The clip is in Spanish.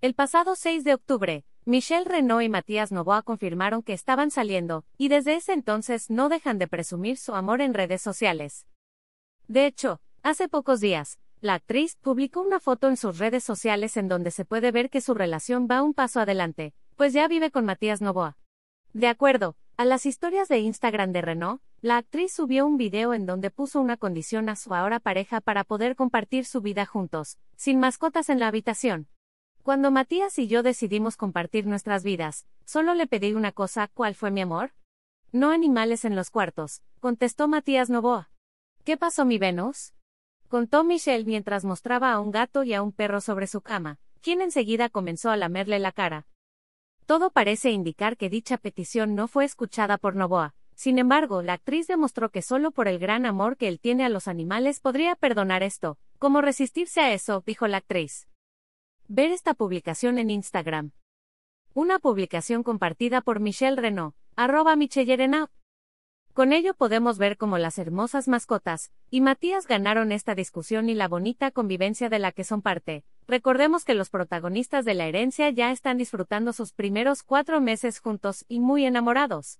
El pasado 6 de octubre, Michelle Renault y Matías Novoa confirmaron que estaban saliendo, y desde ese entonces no dejan de presumir su amor en redes sociales. De hecho, hace pocos días, la actriz publicó una foto en sus redes sociales en donde se puede ver que su relación va un paso adelante, pues ya vive con Matías Novoa. De acuerdo a las historias de Instagram de Renault, la actriz subió un video en donde puso una condición a su ahora pareja para poder compartir su vida juntos, sin mascotas en la habitación. Cuando Matías y yo decidimos compartir nuestras vidas, solo le pedí una cosa, ¿cuál fue mi amor? No animales en los cuartos, contestó Matías Novoa. ¿Qué pasó mi Venus? Contó Michelle mientras mostraba a un gato y a un perro sobre su cama, quien enseguida comenzó a lamerle la cara. Todo parece indicar que dicha petición no fue escuchada por Novoa. Sin embargo, la actriz demostró que solo por el gran amor que él tiene a los animales podría perdonar esto. ¿Cómo resistirse a eso? dijo la actriz. Ver esta publicación en Instagram. Una publicación compartida por Michelle Renault, arroba Michelle Con ello podemos ver cómo las hermosas mascotas y Matías ganaron esta discusión y la bonita convivencia de la que son parte. Recordemos que los protagonistas de la herencia ya están disfrutando sus primeros cuatro meses juntos y muy enamorados.